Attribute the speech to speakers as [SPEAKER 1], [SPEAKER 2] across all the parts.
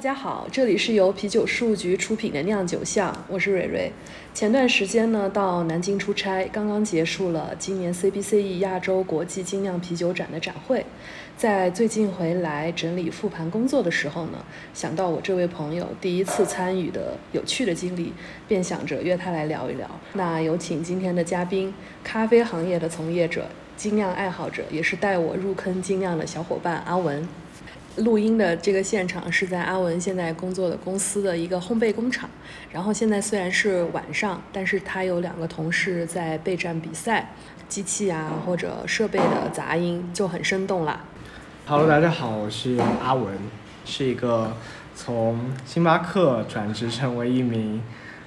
[SPEAKER 1] 大家好，这里是由啤酒事务局出品的酿酒巷，我是蕊蕊。前段时间呢，到南京出差，刚刚结束了今年 CBCE 亚洲国际精酿啤酒展的展会。在最近回来整理复盘工作的时候呢，想到我这位朋友第一次参与的有趣的经历，便想着约他来聊一聊。那有请今天的嘉宾，咖啡行业的从业者、精酿爱好者，也是带我入坑精酿的小伙伴阿文。录音的这个现场是在阿文现在工作的公司的一个烘焙工厂。然后现在虽然是晚上，但是他有两个同事在备战比赛，机器啊或者设备的杂音就很生动啦。
[SPEAKER 2] Hello，大家好，我是阿文，是一个从星巴克转职成为一名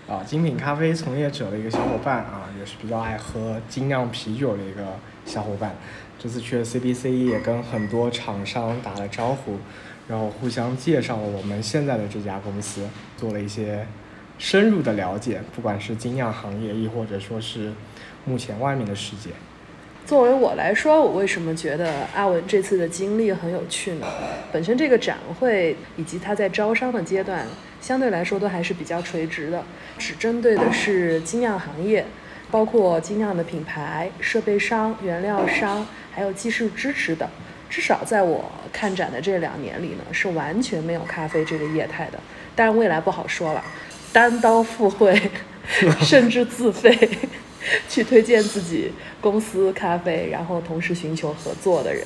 [SPEAKER 2] 啊精品咖啡从业者的一个小伙伴啊，也是比较爱喝精酿啤酒的一个小伙伴。这次去了 CBC 也跟很多厂商打了招呼，然后互相介绍了我们现在的这家公司，做了一些深入的了解，不管是精酿行业，亦或者说是目前外面的世界。
[SPEAKER 1] 作为我来说，我为什么觉得阿文这次的经历很有趣呢？本身这个展会以及他在招商的阶段，相对来说都还是比较垂直的，只针对的是精酿行业，包括精酿的品牌、设备商、原料商。还有技术支持的，至少在我看展的这两年里呢，是完全没有咖啡这个业态的。但是未来不好说了，单刀赴会，甚至自费去推荐自己公司咖啡，然后同时寻求合作的人。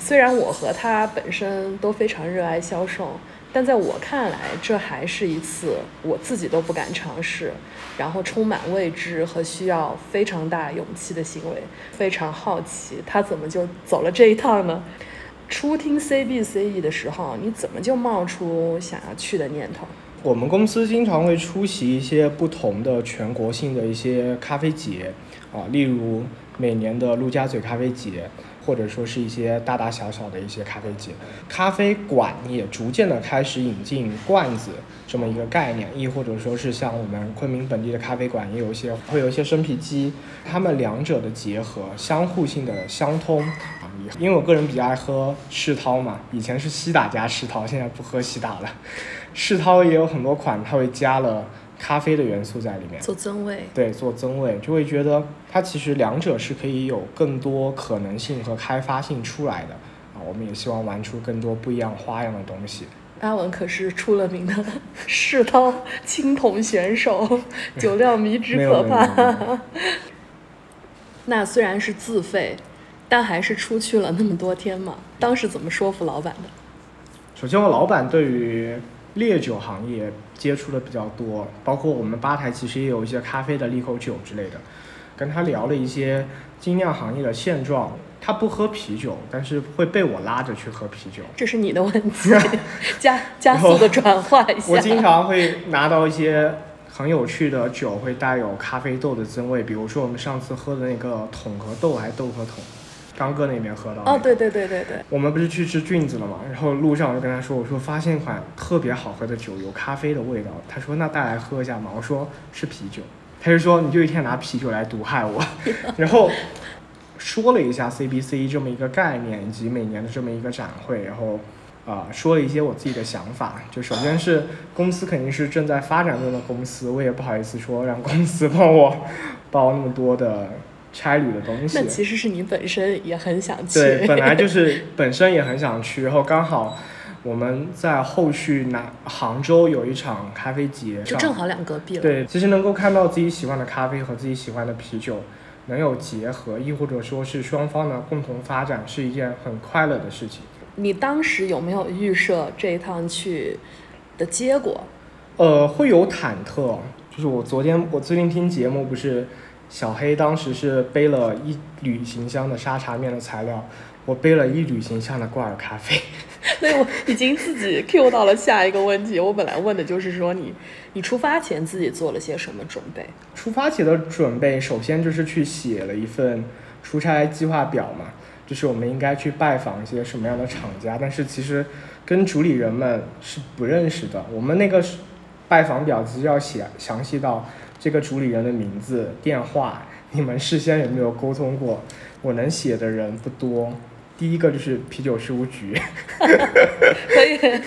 [SPEAKER 1] 虽然我和他本身都非常热爱销售。但在我看来，这还是一次我自己都不敢尝试，然后充满未知和需要非常大勇气的行为。非常好奇，他怎么就走了这一趟呢？初听 CBCE 的时候，你怎么就冒出想要去的念头？
[SPEAKER 2] 我们公司经常会出席一些不同的全国性的一些咖啡节，啊，例如每年的陆家嘴咖啡节。或者说是一些大大小小的一些咖啡节，咖啡馆也逐渐的开始引进罐子这么一个概念，亦或者说是像我们昆明本地的咖啡馆也有一些会有一些生啤机，它们两者的结合，相互性的相通啊。因为我个人比较爱喝世涛嘛，以前是西打加世涛，现在不喝西打了。世涛也有很多款，它会加了。咖啡的元素在里面
[SPEAKER 1] 做增味，
[SPEAKER 2] 对，做增味就会觉得它其实两者是可以有更多可能性和开发性出来的啊。我们也希望玩出更多不一样花样的东西。
[SPEAKER 1] 阿文可是出了名的世涛青铜选手，酒量迷之 可怕。那虽然是自费，但还是出去了那么多天嘛。当时怎么说服老板的？
[SPEAKER 2] 首先，我老板对于。烈酒行业接触的比较多，包括我们吧台其实也有一些咖啡的利口酒之类的，跟他聊了一些精酿行业的现状。他不喝啤酒，但是会被我拉着去喝啤酒。
[SPEAKER 1] 这是你的问题，加加速的转化一下。
[SPEAKER 2] 我经常会拿到一些很有趣的酒，会带有咖啡豆的增味，比如说我们上次喝的那个桶和豆，还是豆和桶。刚哥那边喝到
[SPEAKER 1] 哦，对对对对对，
[SPEAKER 2] 我们不是去吃菌子了嘛？然后路上我就跟他说，我说发现一款特别好喝的酒，有咖啡的味道。他说那带来喝一下嘛？我说是啤酒。他就说你就一天拿啤酒来毒害我。然后说了一下 CBC 这么一个概念以及每年的这么一个展会，然后啊说了一些我自己的想法。就首先是公司肯定是正在发展中的公司，我也不好意思说让公司帮我包那么多的。差旅的东西，
[SPEAKER 1] 那其实是你本身也很想去。
[SPEAKER 2] 对，本来就是 本身也很想去，然后刚好我们在后续拿杭州有一场咖啡节，
[SPEAKER 1] 就正好两隔壁了。
[SPEAKER 2] 对，其实能够看到自己喜欢的咖啡和自己喜欢的啤酒能有结合，亦或者说是双方的共同发展，是一件很快乐的事情。
[SPEAKER 1] 你当时有没有预设这一趟去的结果？
[SPEAKER 2] 呃，会有忐忑，就是我昨天我最近听节目不是。小黑当时是背了一旅行箱的沙茶面的材料，我背了一旅行箱的挂耳咖啡。
[SPEAKER 1] 所以我已经自己 Q 到了下一个问题。我本来问的就是说你，你出发前自己做了些什么准备？
[SPEAKER 2] 出发前的准备，首先就是去写了一份出差计划表嘛，就是我们应该去拜访一些什么样的厂家。但是其实跟主理人们是不认识的。我们那个拜访表其实要写详细到。这个主理人的名字、电话，你们事先有没有沟通过？我能写的人不多。第一个就是啤酒事务局，
[SPEAKER 1] 可以。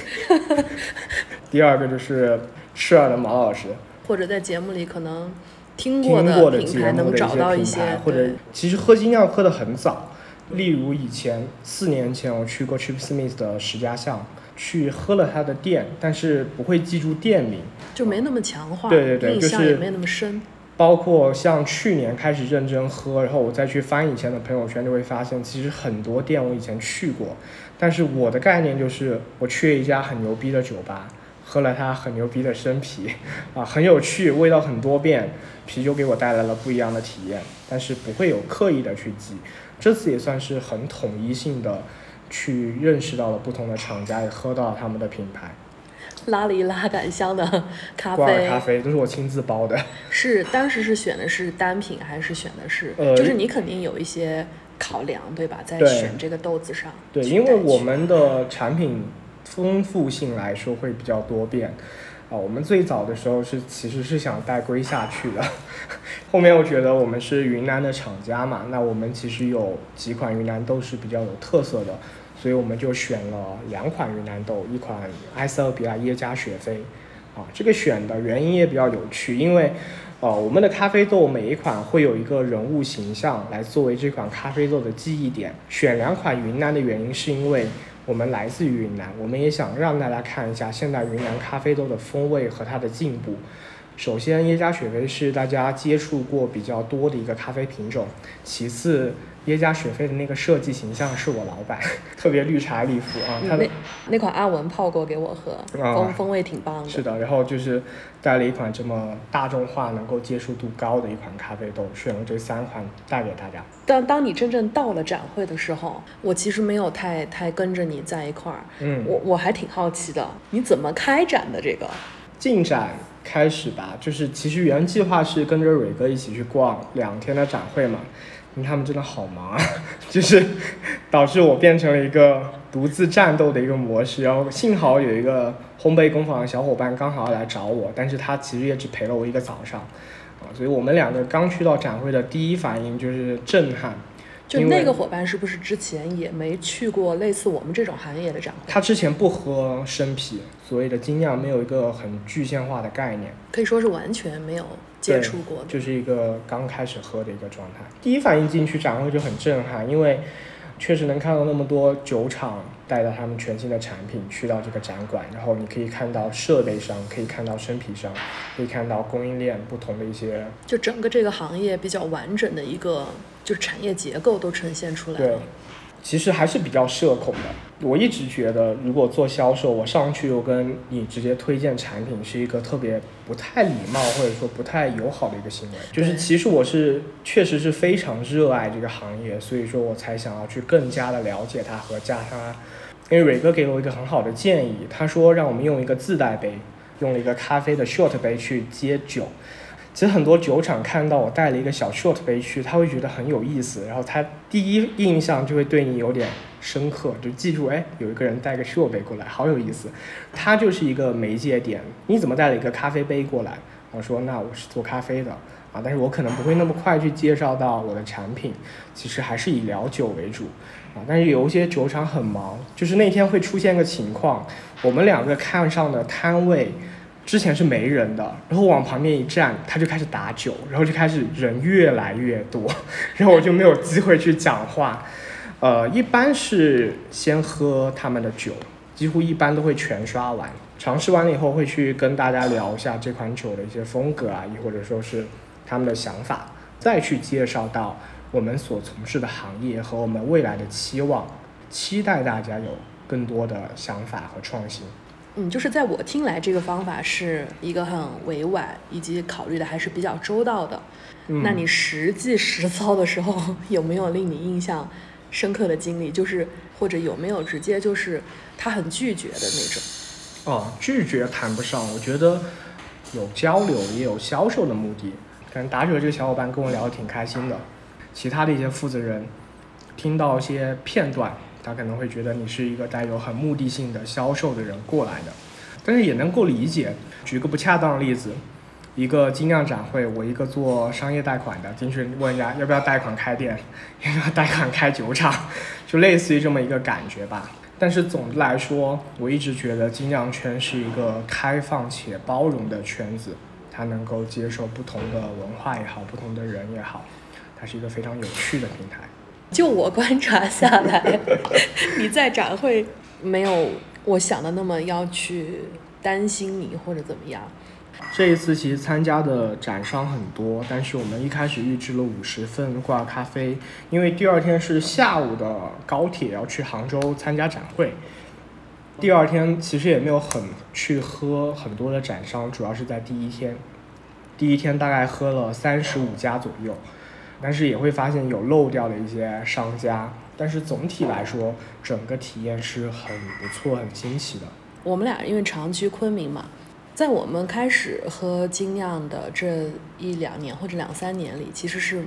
[SPEAKER 2] 第二个就是赤耳的毛老师，
[SPEAKER 1] 或者在节目里可能听
[SPEAKER 2] 过
[SPEAKER 1] 的
[SPEAKER 2] 品
[SPEAKER 1] 牌能找到
[SPEAKER 2] 一
[SPEAKER 1] 些，
[SPEAKER 2] 或者其实喝精酿喝的很早，例如以前四年前我去过 Chip Smith 的十家巷，去喝了他的店，但是不会记住店名，
[SPEAKER 1] 就没那么强化，
[SPEAKER 2] 对对对，
[SPEAKER 1] 印象也没那么深。
[SPEAKER 2] 包括像去年开始认真喝，然后我再去翻以前的朋友圈，就会发现其实很多店我以前去过，但是我的概念就是我去了一家很牛逼的酒吧，喝了它很牛逼的生啤，啊，很有趣，味道很多变，啤酒给我带来了不一样的体验，但是不会有刻意的去记。这次也算是很统一性的去认识到了不同的厂家，也喝到了他们的品牌。
[SPEAKER 1] 拉了一拉杆箱的咖啡，
[SPEAKER 2] 咖啡都是我亲自包的。
[SPEAKER 1] 是当时是选的是单品还是选的是？
[SPEAKER 2] 呃，
[SPEAKER 1] 就是你肯定有一些考量，对吧？在选这个豆子上。
[SPEAKER 2] 对，因为我们的产品丰富性来说会比较多变啊。我们最早的时候是其实是想带龟下去的，后面我觉得我们是云南的厂家嘛，那我们其实有几款云南豆是比较有特色的。所以我们就选了两款云南豆，一款埃塞俄比亚耶加雪菲，啊，这个选的原因也比较有趣，因为，呃，我们的咖啡豆每一款会有一个人物形象来作为这款咖啡豆的记忆点。选两款云南的原因是因为我们来自于云南，我们也想让大家看一下现在云南咖啡豆的风味和它的进步。首先，耶加雪菲是大家接触过比较多的一个咖啡品种，其次。耶加雪菲的那个设计形象是我老板，特别绿茶礼服啊。他
[SPEAKER 1] 那那款阿文泡过给我喝，风风味挺棒的。
[SPEAKER 2] 是的，然后就是带了一款这么大众化、能够接受度高的一款咖啡豆，选了这三款带给大家。
[SPEAKER 1] 但当你真正到了展会的时候，我其实没有太太跟着你在一块儿。
[SPEAKER 2] 嗯，
[SPEAKER 1] 我我还挺好奇的，你怎么开展的这个
[SPEAKER 2] 进展？开始吧，就是其实原计划是跟着蕊哥一起去逛两天的展会嘛。他们真的好忙，啊，就是导致我变成了一个独自战斗的一个模式。然后幸好有一个烘焙工坊的小伙伴刚好要来找我，但是他其实也只陪了我一个早上，啊，所以我们两个刚去到展会的第一反应就是震撼。
[SPEAKER 1] 就那个伙伴是不是之前也没去过类似我们这种行业的展会？
[SPEAKER 2] 他之前不喝生啤，所谓的精酿没有一个很具象化的概念，
[SPEAKER 1] 可以说是完全没有接触过，
[SPEAKER 2] 就是一个刚开始喝的一个状态。第一反应进去展会就很震撼，因为。确实能看到那么多酒厂带着他们全新的产品去到这个展馆，然后你可以看到设备商，可以看到生啤商，可以看到供应链不同的一些，
[SPEAKER 1] 就整个这个行业比较完整的一个就是产业结构都呈现出来
[SPEAKER 2] 了。其实还是比较社恐的。我一直觉得，如果做销售，我上去又跟你直接推荐产品，是一个特别不太礼貌或者说不太友好的一个行为。就是其实我是确实是非常热爱这个行业，所以说我才想要去更加的了解它和加它。因为蕊哥给了我一个很好的建议，他说让我们用一个自带杯，用了一个咖啡的 short 杯去接酒。其实很多酒厂看到我带了一个小 short 杯去，他会觉得很有意思，然后他第一印象就会对你有点深刻，就记住，哎，有一个人带个 short 杯过来，好有意思。他就是一个媒介点，你怎么带了一个咖啡杯过来？我说，那我是做咖啡的啊，但是我可能不会那么快去介绍到我的产品，其实还是以聊酒为主啊。但是有一些酒厂很忙，就是那天会出现个情况，我们两个看上的摊位。之前是没人的，然后往旁边一站，他就开始打酒，然后就开始人越来越多，然后我就没有机会去讲话。呃，一般是先喝他们的酒，几乎一般都会全刷完，尝试完了以后会去跟大家聊一下这款酒的一些风格啊，亦或者说是他们的想法，再去介绍到我们所从事的行业和我们未来的期望，期待大家有更多的想法和创新。
[SPEAKER 1] 嗯，就是在我听来，这个方法是一个很委婉，以及考虑的还是比较周到的。那你实际实操的时候，有没有令你印象深刻的经历？就是或者有没有直接就是他很拒绝的那种？
[SPEAKER 2] 哦，拒绝谈不上，我觉得有交流也有销售的目的。可能打者这个小伙伴跟我聊得挺开心的，其他的一些负责人听到一些片段。他可能会觉得你是一个带有很目的性的销售的人过来的，但是也能够理解。举个不恰当的例子，一个精酿展会，我一个做商业贷款的进去问人家要不要贷款开店，要不要贷款开酒厂，就类似于这么一个感觉吧。但是总的来说，我一直觉得精酿圈是一个开放且包容的圈子，它能够接受不同的文化也好，不同的人也好，它是一个非常有趣的平台。
[SPEAKER 1] 就我观察下来，你在展会没有我想的那么要去担心你或者怎么样。
[SPEAKER 2] 这一次其实参加的展商很多，但是我们一开始预支了五十份挂咖啡，因为第二天是下午的高铁要去杭州参加展会。第二天其实也没有很去喝很多的展商，主要是在第一天，第一天大概喝了三十五家左右，但是也会发现有漏掉的一些商家，但是总体来说整个体验是很不错、很新奇的。
[SPEAKER 1] 我们俩因为长居昆明嘛。在我们开始喝精酿的这一两年或者两三年里，其实是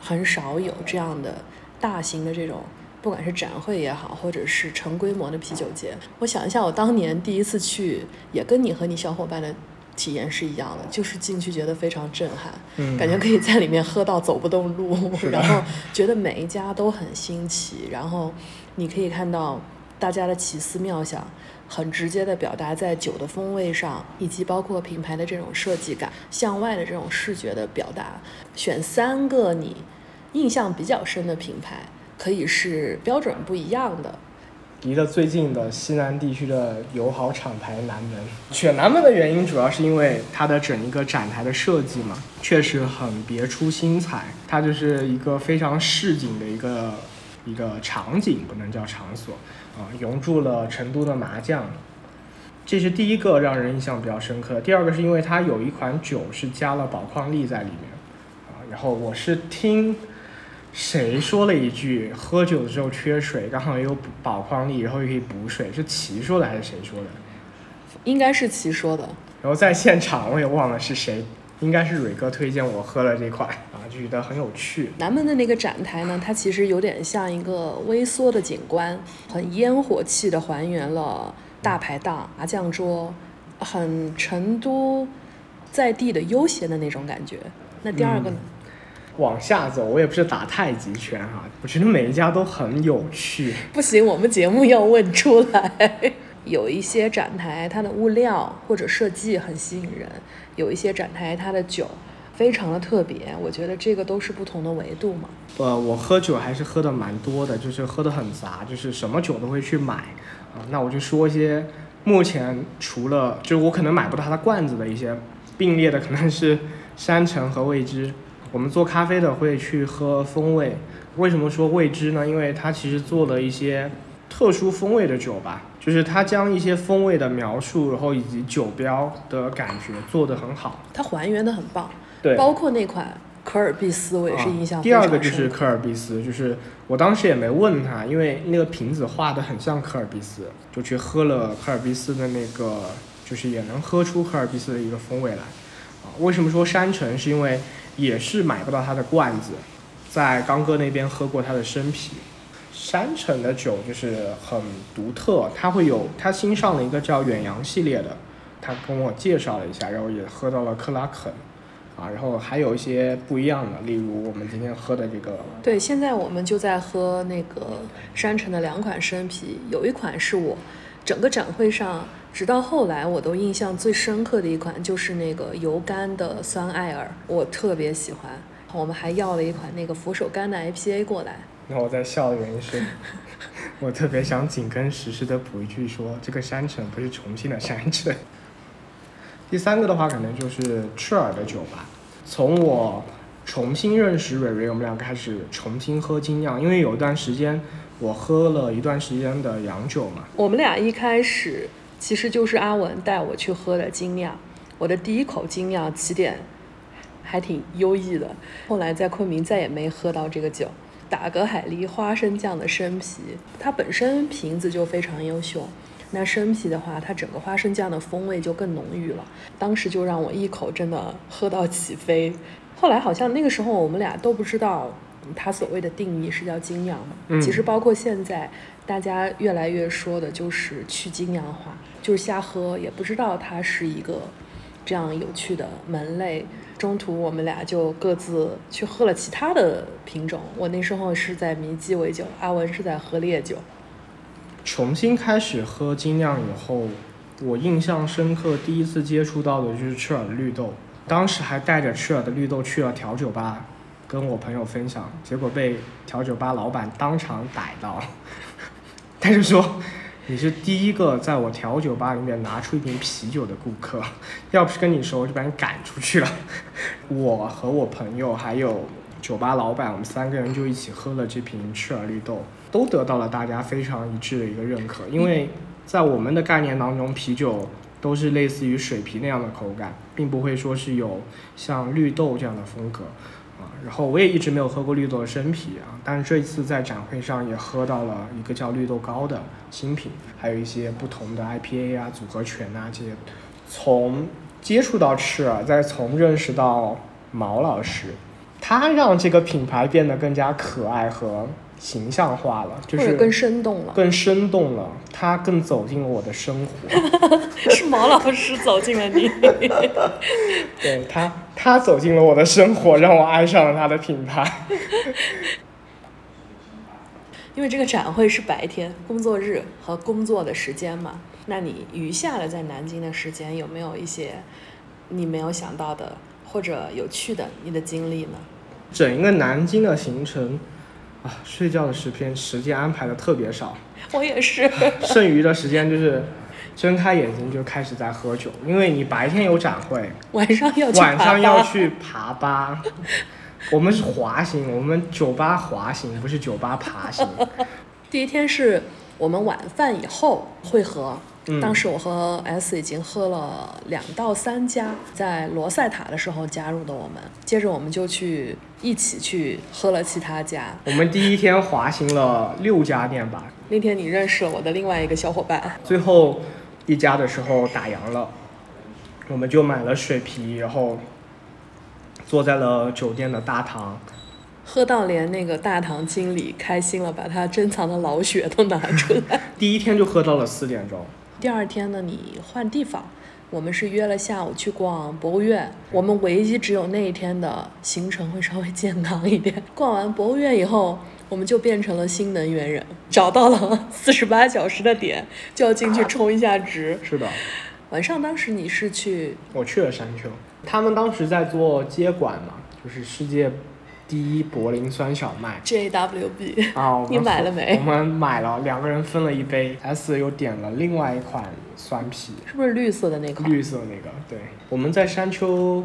[SPEAKER 1] 很少有这样的大型的这种，不管是展会也好，或者是成规模的啤酒节。我想一下，我当年第一次去，也跟你和你小伙伴的体验是一样的，就是进去觉得非常震撼，感觉可以在里面喝到走不动路，然后觉得每一家都很新奇，然后你可以看到大家的奇思妙想。很直接的表达在酒的风味上，以及包括品牌的这种设计感、向外的这种视觉的表达。选三个你印象比较深的品牌，可以是标准不一样的。
[SPEAKER 2] 离得最近的西南地区的友好厂牌南门，选南门的原因主要是因为它的整一个展台的设计嘛，确实很别出心裁。它就是一个非常市井的一个一个场景，不能叫场所。啊，融入了成都的麻将，这是第一个让人印象比较深刻。第二个是因为它有一款酒是加了宝矿力在里面，啊，然后我是听谁说了一句，喝酒的时候缺水，刚好有宝矿力，然后又可以补水，是齐说的还是谁说的？
[SPEAKER 1] 应该是齐说的。
[SPEAKER 2] 然后在现场我也忘了是谁。应该是蕊哥推荐我喝了这款啊，就觉得很有趣。
[SPEAKER 1] 南门的那个展台呢，它其实有点像一个微缩的景观，很烟火气的还原了大排档、麻将桌，很成都在地的悠闲的那种感觉。那第二个呢？
[SPEAKER 2] 往下走，我也不是打太极拳哈，我觉得每一家都很有趣。
[SPEAKER 1] 不行，我们节目要问出来。有一些展台，它的物料或者设计很吸引人；有一些展台，它的酒非常的特别。我觉得这个都是不同的维度嘛。
[SPEAKER 2] 呃，我喝酒还是喝的蛮多的，就是喝的很杂，就是什么酒都会去买。啊，那我就说一些目前除了就是我可能买不到它的罐子的一些并列的，可能是山城和未知。我们做咖啡的会去喝风味，为什么说未知呢？因为它其实做了一些特殊风味的酒吧。就是它将一些风味的描述，然后以及酒标的感觉做得很好，
[SPEAKER 1] 它还原的很棒。
[SPEAKER 2] 对，
[SPEAKER 1] 包括那款科尔必斯，我也是印象
[SPEAKER 2] 第二个就是科尔必斯，就是我当时也没问他，因为那个瓶子画的很像科尔必斯，就去喝了科尔必斯的那个，就是也能喝出科尔必斯的一个风味来。啊，为什么说山城？是因为也是买不到它的罐子，在刚哥那边喝过它的生啤。山城的酒就是很独特，他会有他新上了一个叫远洋系列的，他跟我介绍了一下，然后也喝到了克拉肯，啊，然后还有一些不一样的，例如我们今天喝的这个。
[SPEAKER 1] 对，现在我们就在喝那个山城的两款生啤，有一款是我整个展会上直到后来我都印象最深刻的一款，就是那个油柑的酸艾尔，我特别喜欢。我们还要了一款那个佛手柑的 IPA 过来。
[SPEAKER 2] 那我在笑的原因是，我特别想紧跟时事的补一句说，这个山城不是重庆的山城。第三个的话，可能就是赤耳的酒吧。从我重新认识蕊蕊，我们俩开始重新喝精酿，因为有一段时间我喝了一段时间的洋酒嘛。
[SPEAKER 1] 我们俩一开始其实就是阿文带我去喝的精酿，我的第一口精酿起点还挺优异的，后来在昆明再也没喝到这个酒。打格海狸花生酱的生啤，它本身瓶子就非常优秀。那生啤的话，它整个花生酱的风味就更浓郁了。当时就让我一口真的喝到起飞。后来好像那个时候我们俩都不知道它所谓的定义是叫精酿嘛。其实包括现在大家越来越说的就是去精酿化，就是瞎喝，也不知道它是一个这样有趣的门类。中途我们俩就各自去喝了其他的品种。我那时候是在迷鸡尾酒，阿文是在喝烈酒。
[SPEAKER 2] 重新开始喝精酿以后，我印象深刻，第一次接触到的就是赤耳的绿豆。当时还带着赤耳的绿豆去了调酒吧，跟我朋友分享，结果被调酒吧老板当场逮到。他就说：“你是第一个在我调酒吧里面拿出一瓶啤酒的顾客，要不是跟你熟，我就把你赶出去了。”我和我朋友还有酒吧老板，我们三个人就一起喝了这瓶赤耳绿豆，都得到了大家非常一致的一个认可，因为在我们的概念当中，啤酒。都是类似于水啤那样的口感，并不会说是有像绿豆这样的风格然后我也一直没有喝过绿豆的生啤啊，但是这次在展会上也喝到了一个叫绿豆糕的新品，还有一些不同的 IPA 啊、组合拳啊这些。从接触到赤耳，再从认识到毛老师，他让这个品牌变得更加可爱和。形象化了，就是
[SPEAKER 1] 更生动了，
[SPEAKER 2] 更生动了，他更走进了我的生活。
[SPEAKER 1] 是毛老师走进了你，
[SPEAKER 2] 对他，他走进了我的生活，让我爱上了他的品牌。
[SPEAKER 1] 因为这个展会是白天工作日和工作的时间嘛，那你余下的在南京的时间有没有一些你没有想到的或者有趣的你的经历呢？
[SPEAKER 2] 整一个南京的行程。啊，睡觉的时间时间安排的特别少，
[SPEAKER 1] 我也是。
[SPEAKER 2] 剩余的时间就是睁开眼睛就开始在喝酒，因为你白天有展会，
[SPEAKER 1] 晚上要
[SPEAKER 2] 晚上要去爬吧。我们是滑行，我们酒吧滑行，不是酒吧爬行。
[SPEAKER 1] 第一天是我们晚饭以后会合。当时我和 S 已经喝了两到三家，在罗塞塔的时候加入的我们，接着我们就去一起去喝了其他家。
[SPEAKER 2] 我们第一天滑行了六家店吧。
[SPEAKER 1] 那天你认识了我的另外一个小伙伴。
[SPEAKER 2] 最后一家的时候打烊了，我们就买了水啤，然后坐在了酒店的大堂，
[SPEAKER 1] 喝到连那个大堂经理开心了，把他珍藏的老雪都拿出来。
[SPEAKER 2] 第一天就喝到了四点钟。
[SPEAKER 1] 第二天呢，你换地方，我们是约了下午去逛博物院。我们唯一只有那一天的行程会稍微健康一点。逛完博物院以后，我们就变成了新能源人，找到了 四十八小时的点，就要进去充一下值。
[SPEAKER 2] 是的。
[SPEAKER 1] 晚上当时你是去？
[SPEAKER 2] 我去了山丘，他们当时在做接管嘛，就是世界。第一柏林酸小麦
[SPEAKER 1] ，JWB
[SPEAKER 2] 啊，
[SPEAKER 1] 你买了没？
[SPEAKER 2] 我们买了，两个人分了一杯。S 又点了另外一款酸啤，
[SPEAKER 1] 是不是绿色的那款？
[SPEAKER 2] 绿色那个，对。我们在山丘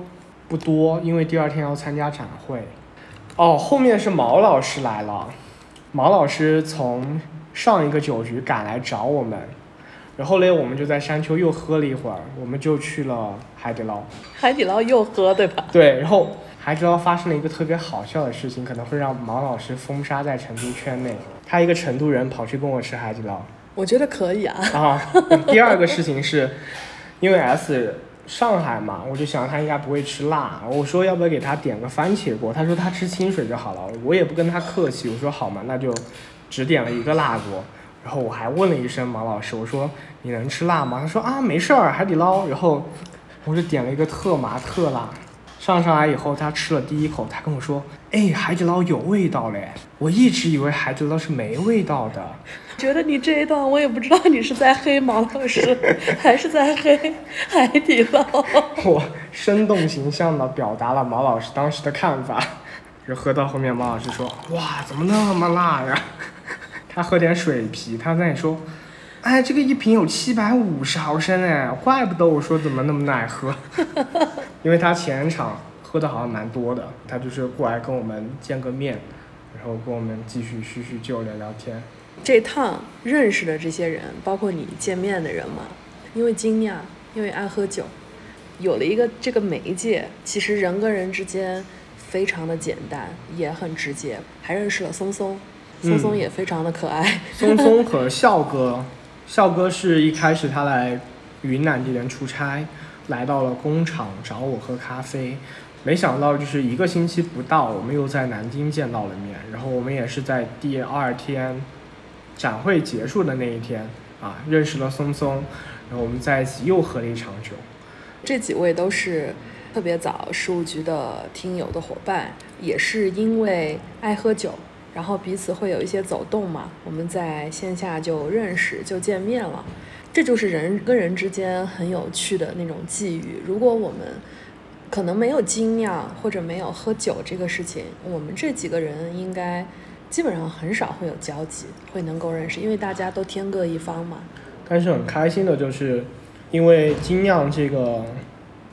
[SPEAKER 2] 不多，因为第二天要参加展会。哦，后面是毛老师来了，毛老师从上一个酒局赶来找我们，然后嘞，我们就在山丘又喝了一会儿，我们就去了海底捞。
[SPEAKER 1] 海底捞又喝对吧？
[SPEAKER 2] 对，然后。还知道发生了一个特别好笑的事情，可能会让毛老师封杀在成都圈内。他一个成都人跑去跟我吃海底捞，
[SPEAKER 1] 我觉得可以啊。
[SPEAKER 2] 啊，第二个事情是，因为 S 上海嘛，我就想他应该不会吃辣，我说要不要给他点个番茄锅，他说他吃清水就好了，我也不跟他客气，我说好嘛，那就只点了一个辣锅。然后我还问了一声毛老师，我说你能吃辣吗？他说啊没事儿，海底捞。然后我就点了一个特麻特辣。上上来以后，他吃了第一口，他跟我说：“哎，海底捞有味道嘞！”我一直以为海底捞是没味道的。
[SPEAKER 1] 觉得你这一段，我也不知道你是在黑毛老师，还是在黑海底捞。
[SPEAKER 2] 我生动形象地表达了毛老师当时的看法。就喝到后面，毛老师说：“哇，怎么那么辣呀？” 他喝点水啤，他在说：“哎，这个一瓶有七百五十毫升哎，怪不得我说怎么那么耐喝。”因为他前场喝的好像蛮多的，他就是过来跟我们见个面，然后跟我们继续叙叙旧、聊聊天。
[SPEAKER 1] 这趟认识的这些人，包括你见面的人嘛，因为惊讶，因为爱喝酒，有了一个这个媒介，其实人跟人之间非常的简单，也很直接。还认识了松松，松松也非常的可爱。
[SPEAKER 2] 松松和笑哥，笑哥是一开始他来云南这边出差。来到了工厂找我喝咖啡，没想到就是一个星期不到，我们又在南京见到了面。然后我们也是在第二天展会结束的那一天啊，认识了松松，然后我们在一起又喝了一场酒。
[SPEAKER 1] 这几位都是特别早事务局的听友的伙伴，也是因为爱喝酒，然后彼此会有一些走动嘛，我们在线下就认识就见面了，这就是人跟人之间很有趣的那种际遇。如果我们可能没有精酿或者没有喝酒这个事情，我们这几个人应该基本上很少会有交集，会能够认识，因为大家都天各一方嘛。
[SPEAKER 2] 但是很开心的就是，因为精酿这个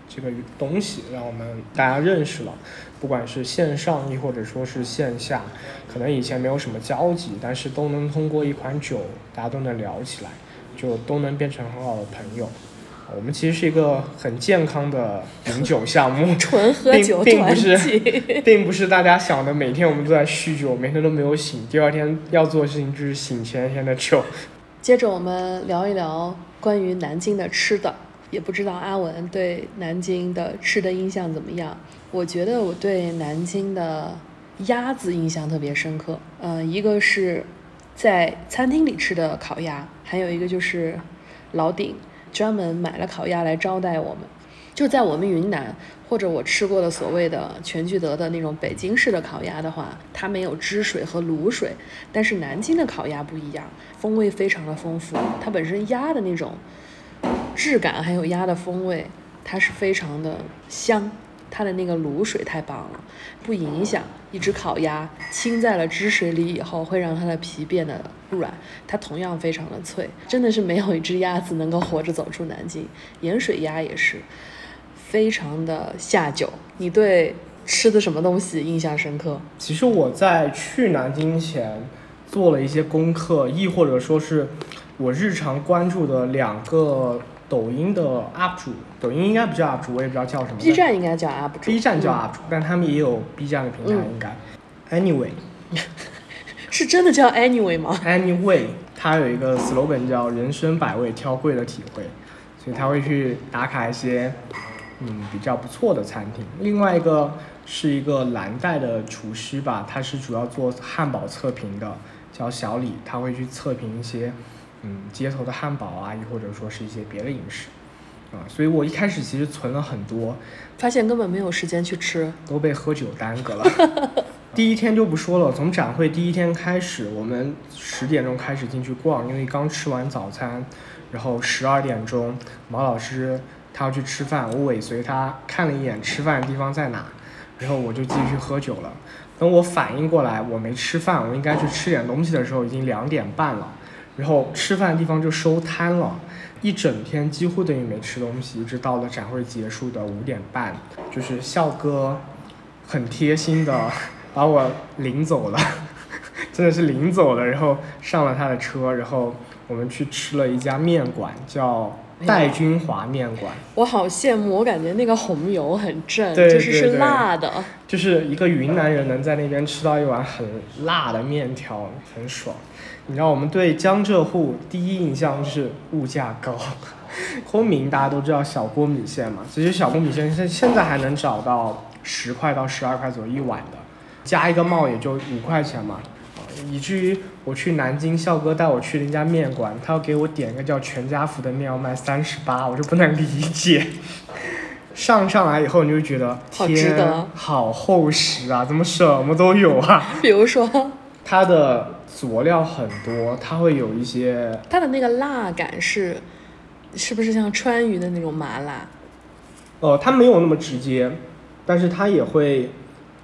[SPEAKER 2] 这个东西，让我们大家认识了，不管是线上亦或者说是线下，可能以前没有什么交集，但是都能通过一款酒，大家都能聊起来，就都能变成很好的朋友。我们其实是一个很健康的饮酒项目，
[SPEAKER 1] 纯喝酒
[SPEAKER 2] 并并不是，并不是大家想的每天我们都在酗酒，每天都没有醒，第二天要做的事情就是醒前一天的酒。
[SPEAKER 1] 接着我们聊一聊关于南京的吃的，也不知道阿文对南京的吃的印象怎么样？我觉得我对南京的鸭子印象特别深刻，呃，一个是在餐厅里吃的烤鸭，还有一个就是老鼎。专门买了烤鸭来招待我们，就在我们云南或者我吃过的所谓的全聚德的那种北京式的烤鸭的话，它没有汁水和卤水，但是南京的烤鸭不一样，风味非常的丰富，它本身鸭的那种质感还有鸭的风味，它是非常的香。它的那个卤水太棒了，不影响一只烤鸭浸在了汁水里以后会让它的皮变得软，它同样非常的脆，真的是没有一只鸭子能够活着走出南京。盐水鸭也是，非常的下酒。你对吃的什么东西印象深刻？
[SPEAKER 2] 其实我在去南京前做了一些功课，亦或者说是我日常关注的两个。抖音的 UP 主，抖音应该不叫 UP 主，我也不知道叫什么。
[SPEAKER 1] B 站应该叫 UP 主。
[SPEAKER 2] B 站叫 UP 主，但他们也有 B 站的平台，应该。Anyway，
[SPEAKER 1] 是真的叫 Anyway 吗
[SPEAKER 2] ？Anyway，他有一个 slogan 叫“人生百味，挑贵的体会”，所以他会去打卡一些嗯比较不错的餐厅。另外一个是一个蓝带的厨师吧，他是主要做汉堡测评的，叫小李，他会去测评一些。嗯，街头的汉堡啊，又或者说是一些别的饮食，啊，所以我一开始其实存了很多，
[SPEAKER 1] 发现根本没有时间去吃，
[SPEAKER 2] 都被喝酒耽搁了。第一天就不说了，从展会第一天开始，我们十点钟开始进去逛，因为刚吃完早餐，然后十二点钟毛老师他要去吃饭，我尾随他看了一眼吃饭的地方在哪，然后我就继续喝酒了。等我反应过来我没吃饭，我应该去吃点东西的时候，已经两点半了。然后吃饭的地方就收摊了，一整天几乎等于没吃东西，一直到了展会结束的五点半，就是笑哥很贴心的把我领走了，真的是领走了，然后上了他的车，然后我们去吃了一家面馆，叫戴君华面馆。
[SPEAKER 1] 我好羡慕，我感觉那个红油很正，就是是辣的，
[SPEAKER 2] 就是一个云南人能在那边吃到一碗很辣的面条，很爽。你知道我们对江浙沪第一印象是物价高，昆明大家都知道小锅米线嘛，其实小锅米线现现在还能找到十块到十二块左右一碗的，加一个帽也就五块钱嘛，以至于我去南京，笑哥带我去了一家面馆，他要给我点一个叫全家福的面要卖三十八，我就不能理解。上上来以后你就觉得天，好厚实啊，怎么什么都有啊？
[SPEAKER 1] 比如说
[SPEAKER 2] 它的。佐料很多，它会有一些。
[SPEAKER 1] 它的那个辣感是，是不是像川渝的那种麻辣？
[SPEAKER 2] 呃，它没有那么直接，但是它也会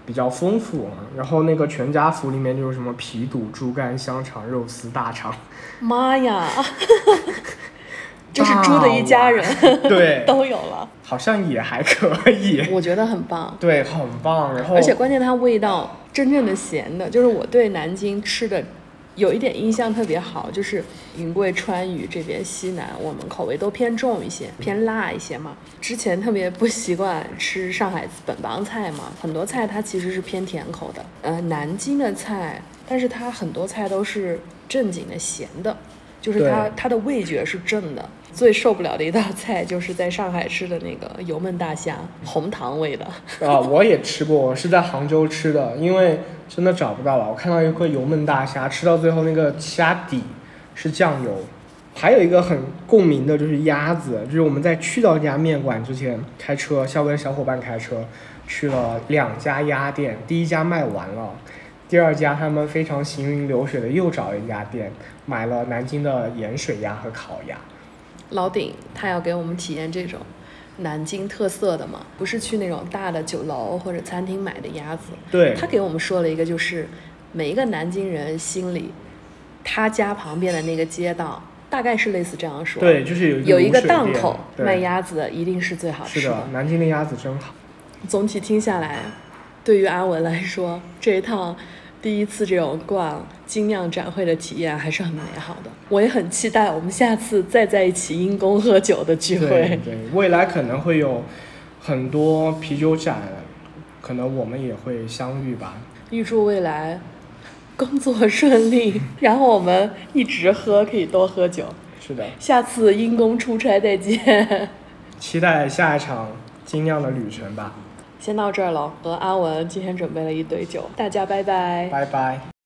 [SPEAKER 2] 比较丰富啊。然后那个全家福里面就是什么皮肚、猪肝、香肠、肉丝、大肠。
[SPEAKER 1] 妈呀！就是猪的一家人。
[SPEAKER 2] 对。
[SPEAKER 1] 都有了。
[SPEAKER 2] 好像也还可以。
[SPEAKER 1] 我觉得很棒。
[SPEAKER 2] 对，很棒。然后。
[SPEAKER 1] 而且关键它味道真正的咸的，就是我对南京吃的。有一点印象特别好，就是云贵川渝这边西南，我们口味都偏重一些，偏辣一些嘛。之前特别不习惯吃上海本帮菜嘛，很多菜它其实是偏甜口的。呃，南京的菜，但是它很多菜都是正经的咸的，就是它它的味觉是正的。最受不了的一道菜就是在上海吃的那个油焖大虾，红糖味的。
[SPEAKER 2] 啊，我也吃过，我是在杭州吃的，因为。真的找不到了。我看到一个油焖大虾，吃到最后那个虾底是酱油。还有一个很共鸣的就是鸭子，就是我们在去到这家面馆之前，开车，肖跟小伙伴开车去了两家鸭店，第一家卖完了，第二家他们非常行云流水的又找了一家店，买了南京的盐水鸭和烤鸭。
[SPEAKER 1] 老鼎他要给我们体验这种南京特色的嘛，不是去那种大的酒楼或者餐厅买的鸭子。
[SPEAKER 2] 对，
[SPEAKER 1] 他给我们说了一个，就是每一个南京人心里，他家旁边的那个街道，大概是类似这样说。
[SPEAKER 2] 对，就是有一个
[SPEAKER 1] 有一个档口卖鸭子的，一定是最好吃
[SPEAKER 2] 是的，南京的鸭子真好。
[SPEAKER 1] 总体听下来，对于阿文来说，这一趟第一次这种逛精酿展会的体验还是很美好的。我也很期待我们下次再在一起因公喝酒的聚
[SPEAKER 2] 对
[SPEAKER 1] 会。
[SPEAKER 2] 对，未来可能会有很多啤酒展，可能我们也会相遇吧。
[SPEAKER 1] 预祝未来工作顺利，然后我们一直喝，可以多喝酒。
[SPEAKER 2] 是的，
[SPEAKER 1] 下次因公出差再见。
[SPEAKER 2] 期待下一场精酿的旅程吧。
[SPEAKER 1] 先到这儿了，和阿文今天准备了一堆酒，大家拜拜。
[SPEAKER 2] 拜拜。